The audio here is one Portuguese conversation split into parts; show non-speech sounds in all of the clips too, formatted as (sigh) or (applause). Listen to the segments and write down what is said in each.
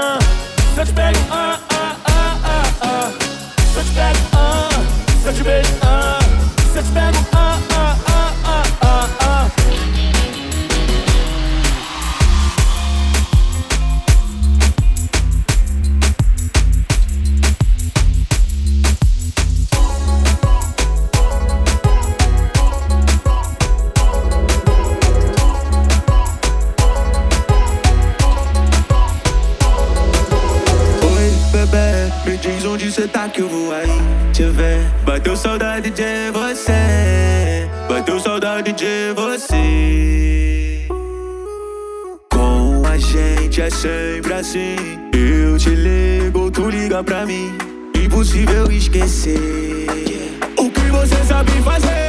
ah. Such bad, ah, ah, ah, ah, ah. Such bad, ah. Such a Você tá que eu vou aí te ver. Bateu saudade de você, bateu saudade de você. Com a gente é sempre assim. Eu te ligo, tu liga pra mim. Impossível esquecer o que você sabe fazer.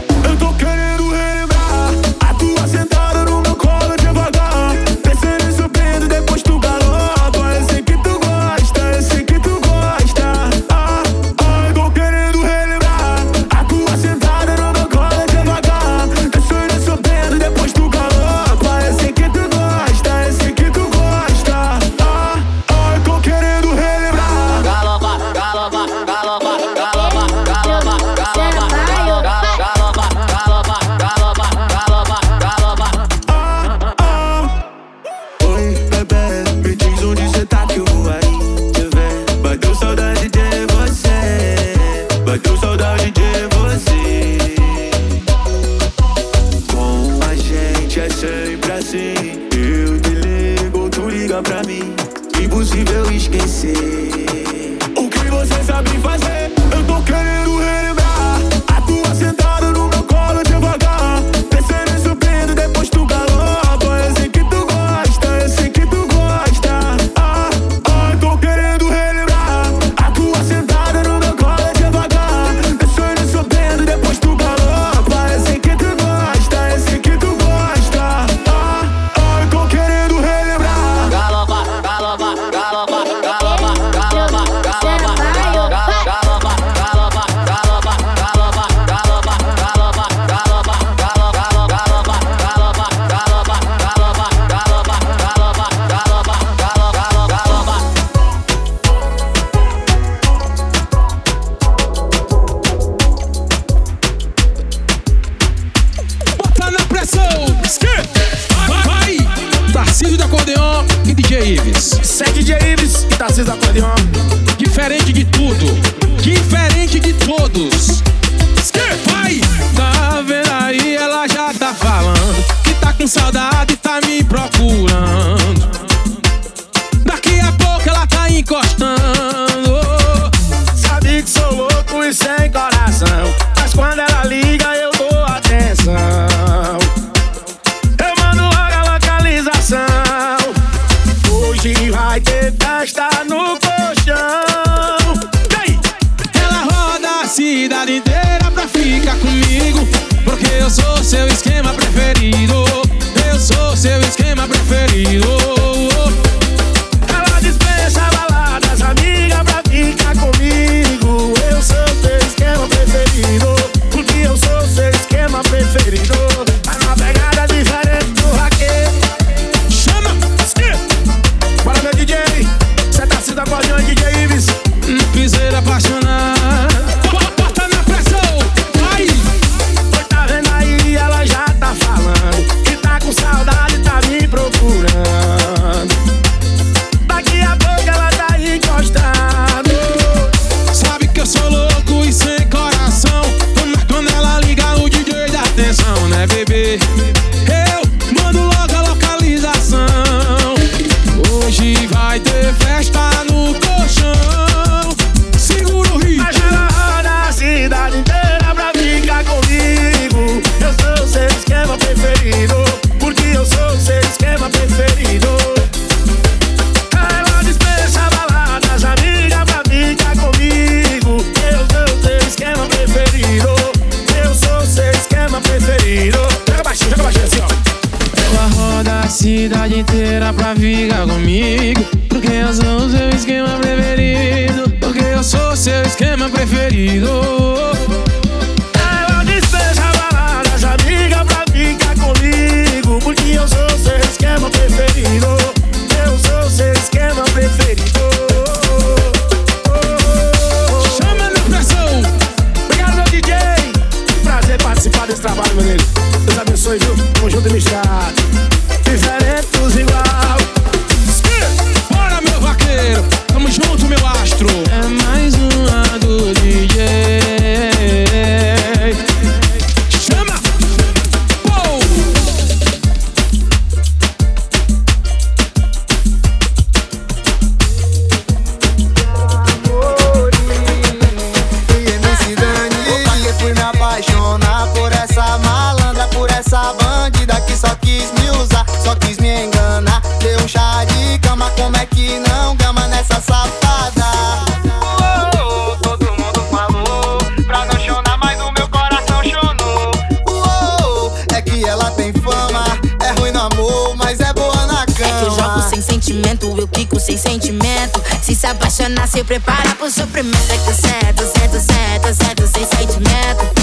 apaixonar, se prepara pro sofrimento. É que certo, é certo, é certo, é certo, sem sentimento.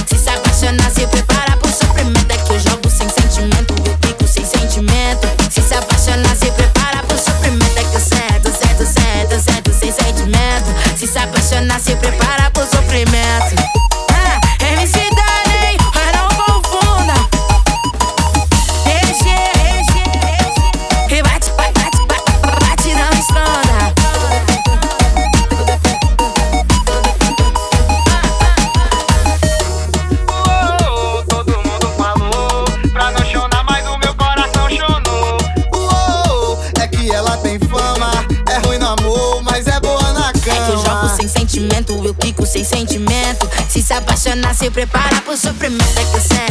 se prepara, puso primeira que se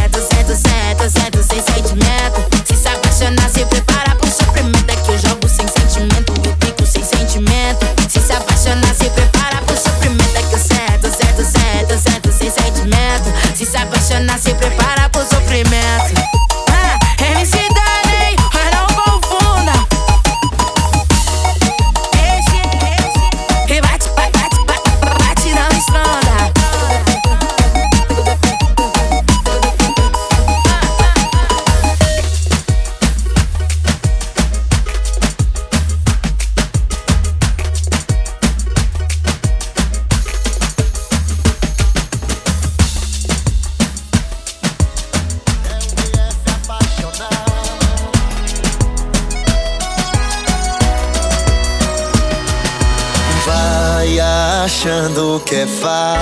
achando que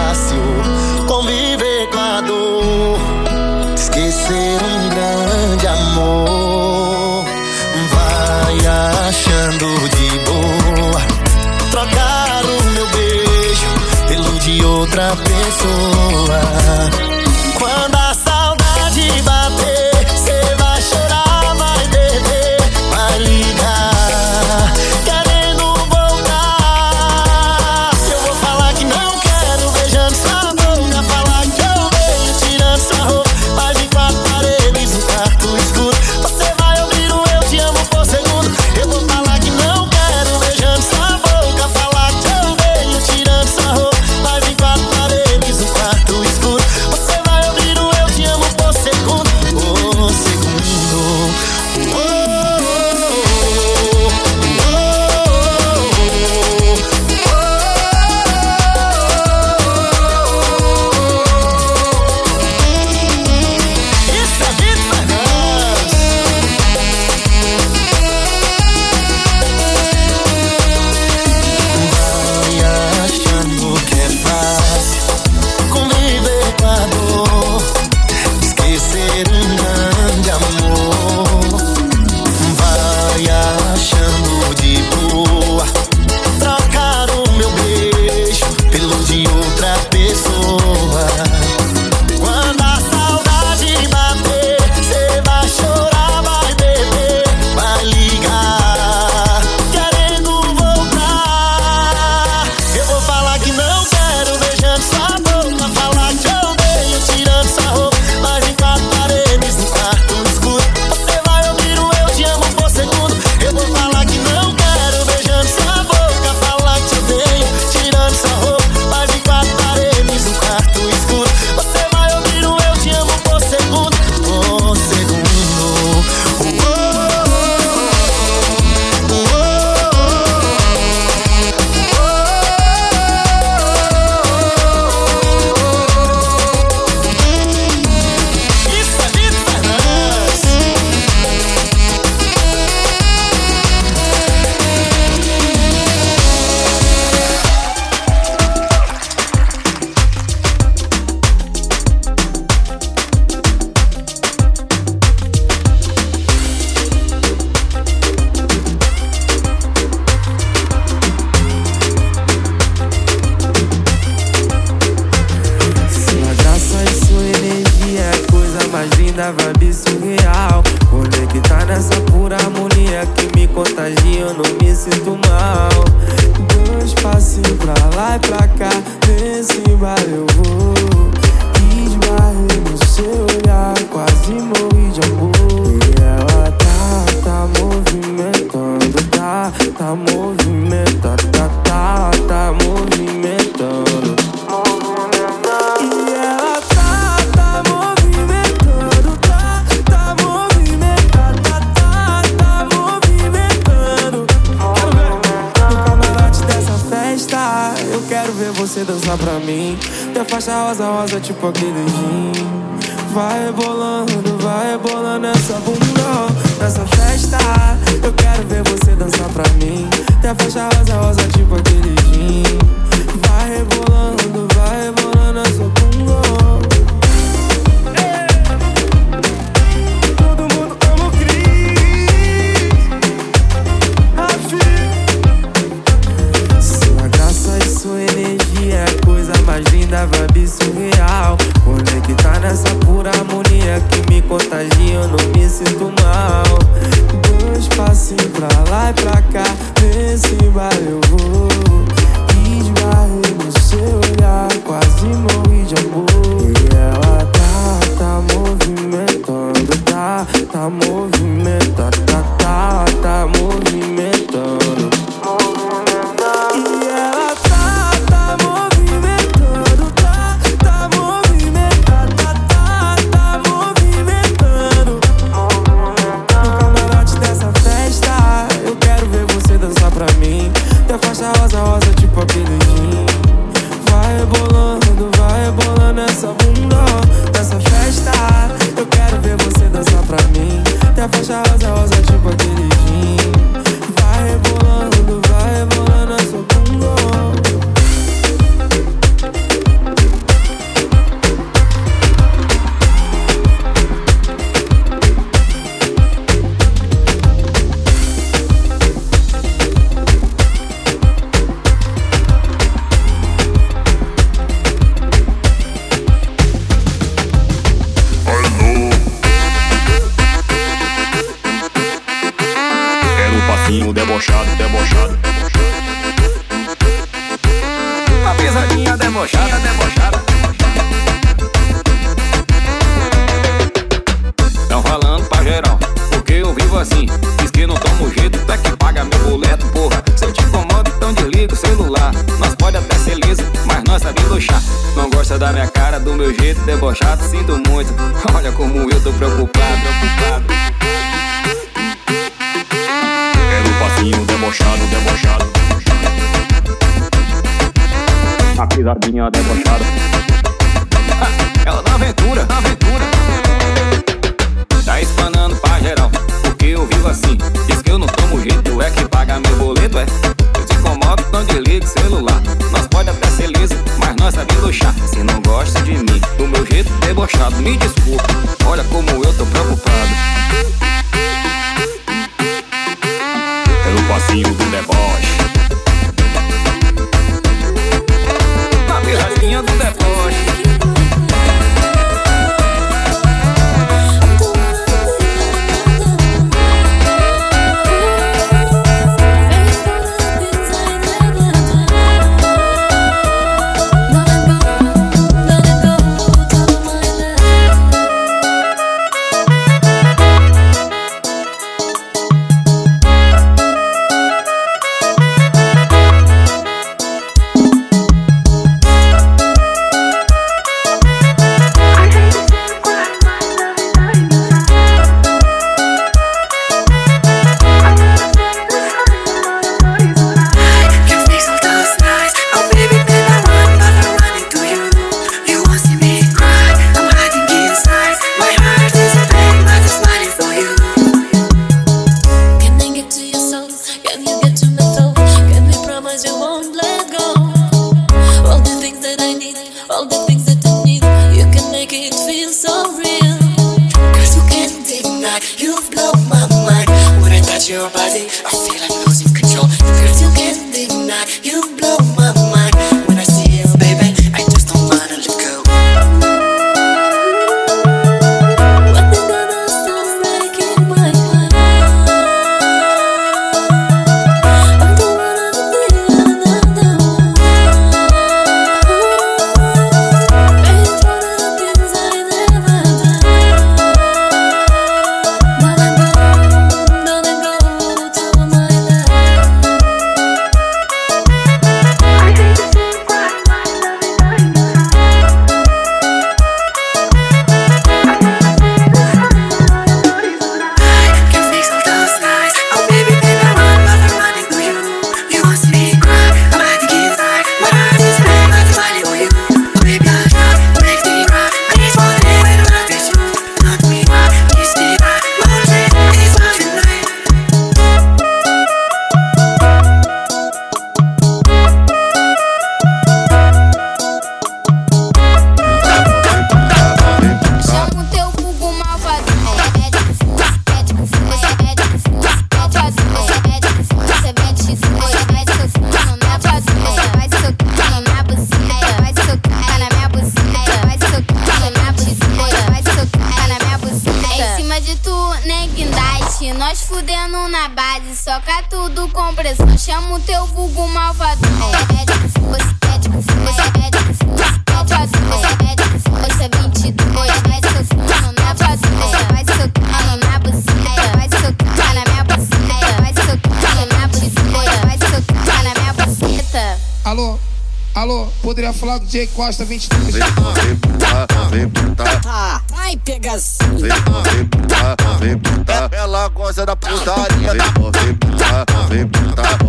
DJ Costa 23. Vem, vem pular, vem putar. (laughs) Vai pegação. Vem, vem pular, vem putar. Ela gosta da putaria. Vem, vem pular, vem putar.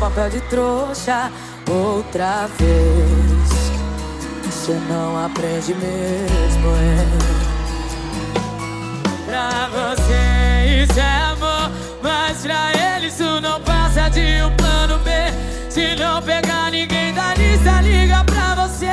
papel de trouxa outra vez. Você não aprende mesmo, é. Pra você isso é amor, mas pra ele isso não passa de um plano B. Se não pegar ninguém da lista, liga pra você.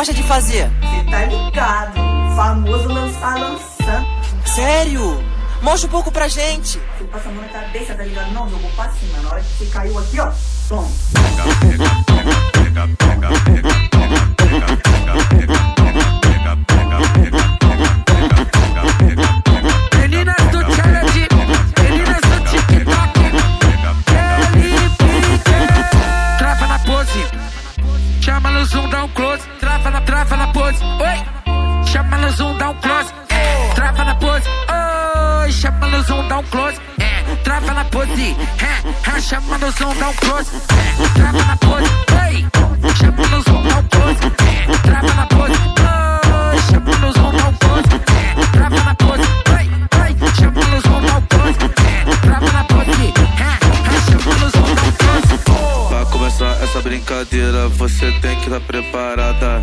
gosta de fazer? Você tá ligado. Famoso lançar lançando. Sério? Mostra um pouco pra gente. Você passa a mão na cabeça, tá ligado? Não, jogou pra cima. Na hora que você caiu aqui, ó. Toma. na pose, é, tá ha, ha, chama no som, dá um close, é, trava na pose, play, chama no som, dá um close, é, trava na pose, play, chama no som, dá um close, é, trava na pose, play, play, chama no som, dá um close, é, trava na pose, é, tá som, dá um close. Pra começar essa brincadeira, você tem que estar tá preparada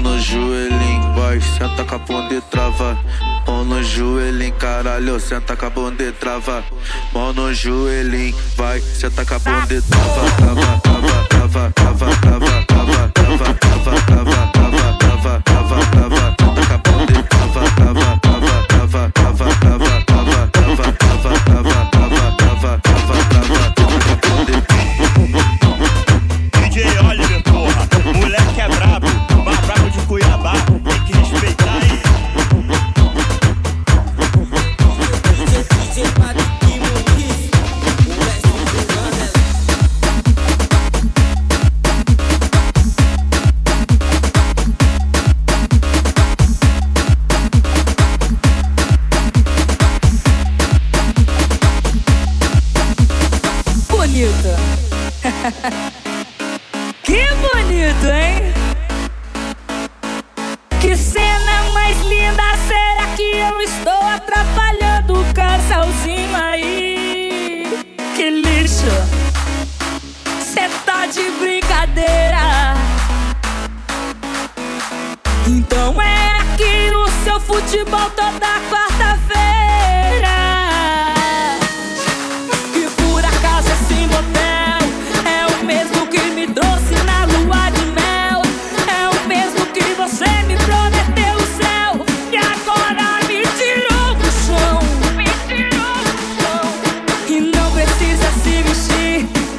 no joelhinho, vai, senta com a bunda e trava. Mão no joelhinho, caralho, senta com a bunda e trava. Mão no joelhinho, vai, senta com a bunda e trava.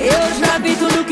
Eu já vi tudo que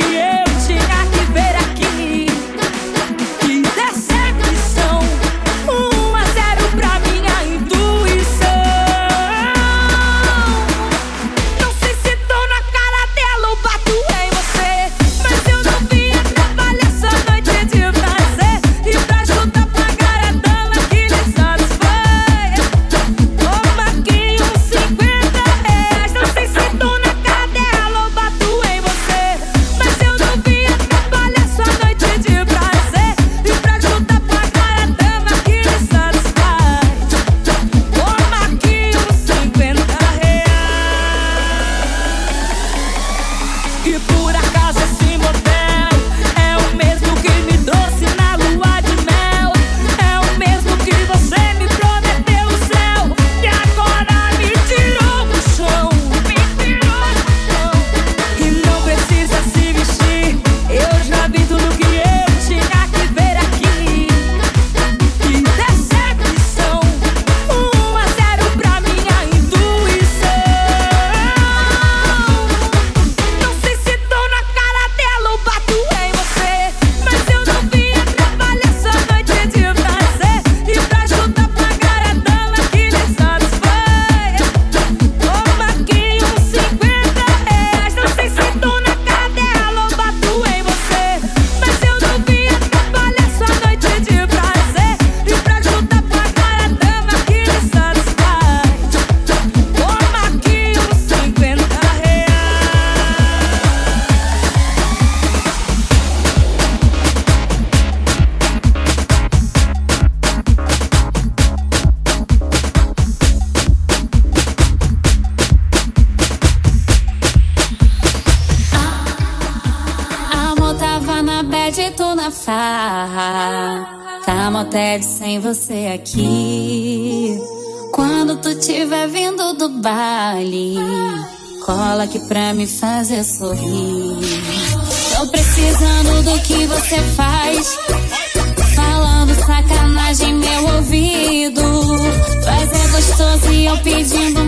aqui. Quando tu tiver vindo do baile, cola aqui pra me fazer sorrir. Tô precisando do que você faz. Falando sacanagem, meu ouvido. Mas é gostoso e eu pedindo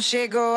chegou.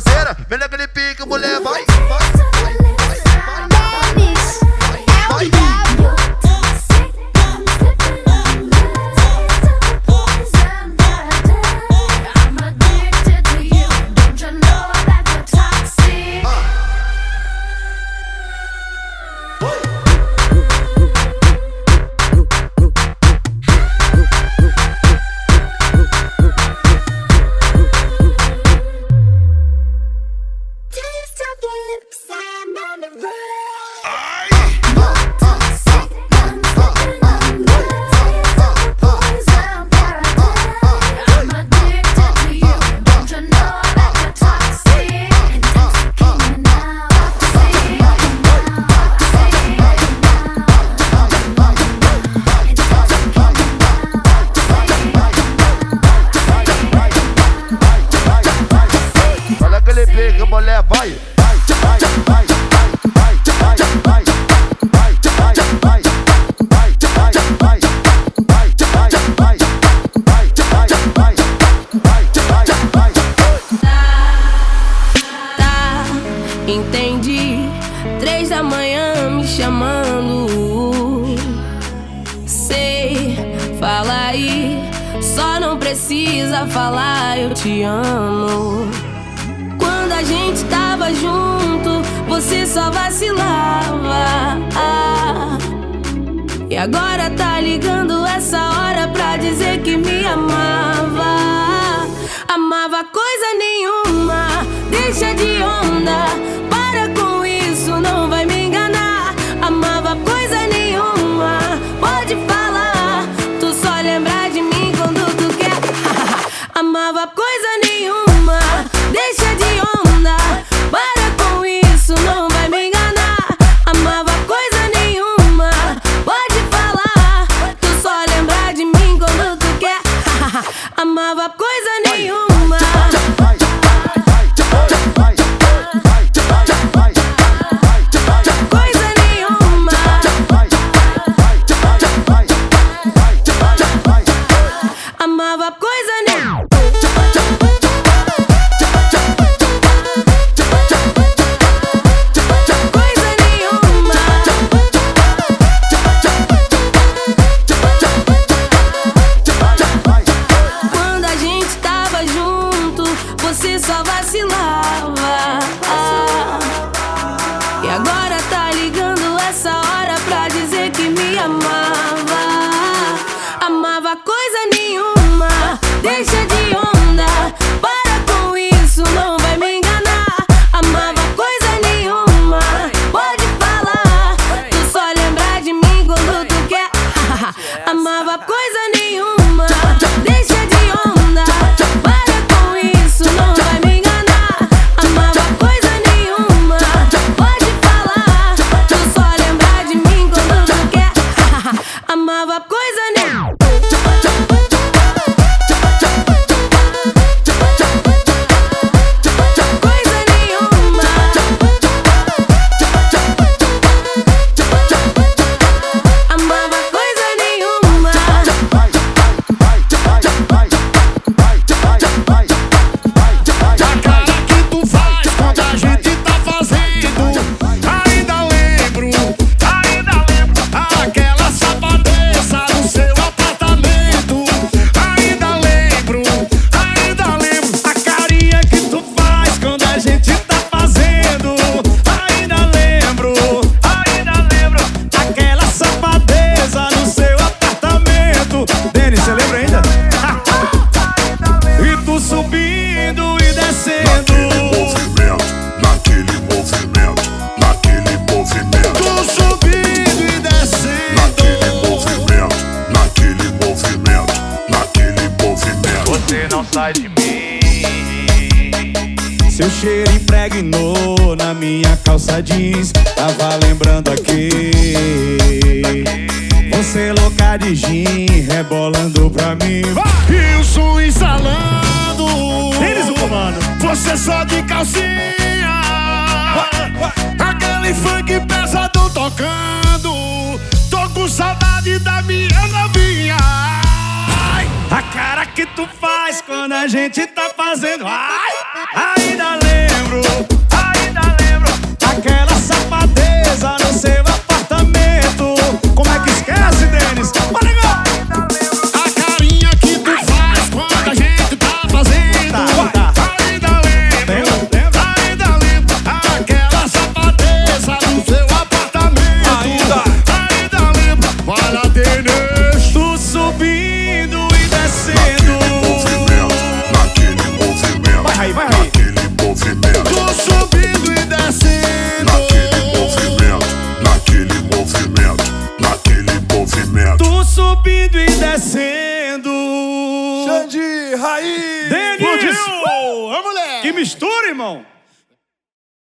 parceira. falar eu te amo. Quando a gente tava junto, você só vacilava. Ah, e agora tá ligando essa hora pra dizer que me amava. Amava coisa nenhuma, deixa de onda. nova coisa nenhuma. nova coisa de mim. Seu cheiro impregnou na minha calça jeans, tava lembrando aqui. Você louca de gin, rebolando pra mim. E o som exalando. Eles o comando. Você só de calcinha. Aquele funk pesado tocando. Tô com saudade da minha novinha. A cara que tu faz quando a gente tá fazendo. Ai, ainda lembro, ainda lembro. Aquela safadeza no seu apartamento. Como é que esquece, Denis? Bora, acontecendo. Xande, Raiz, Denil, Ô, mulher. Que mistura, irmão.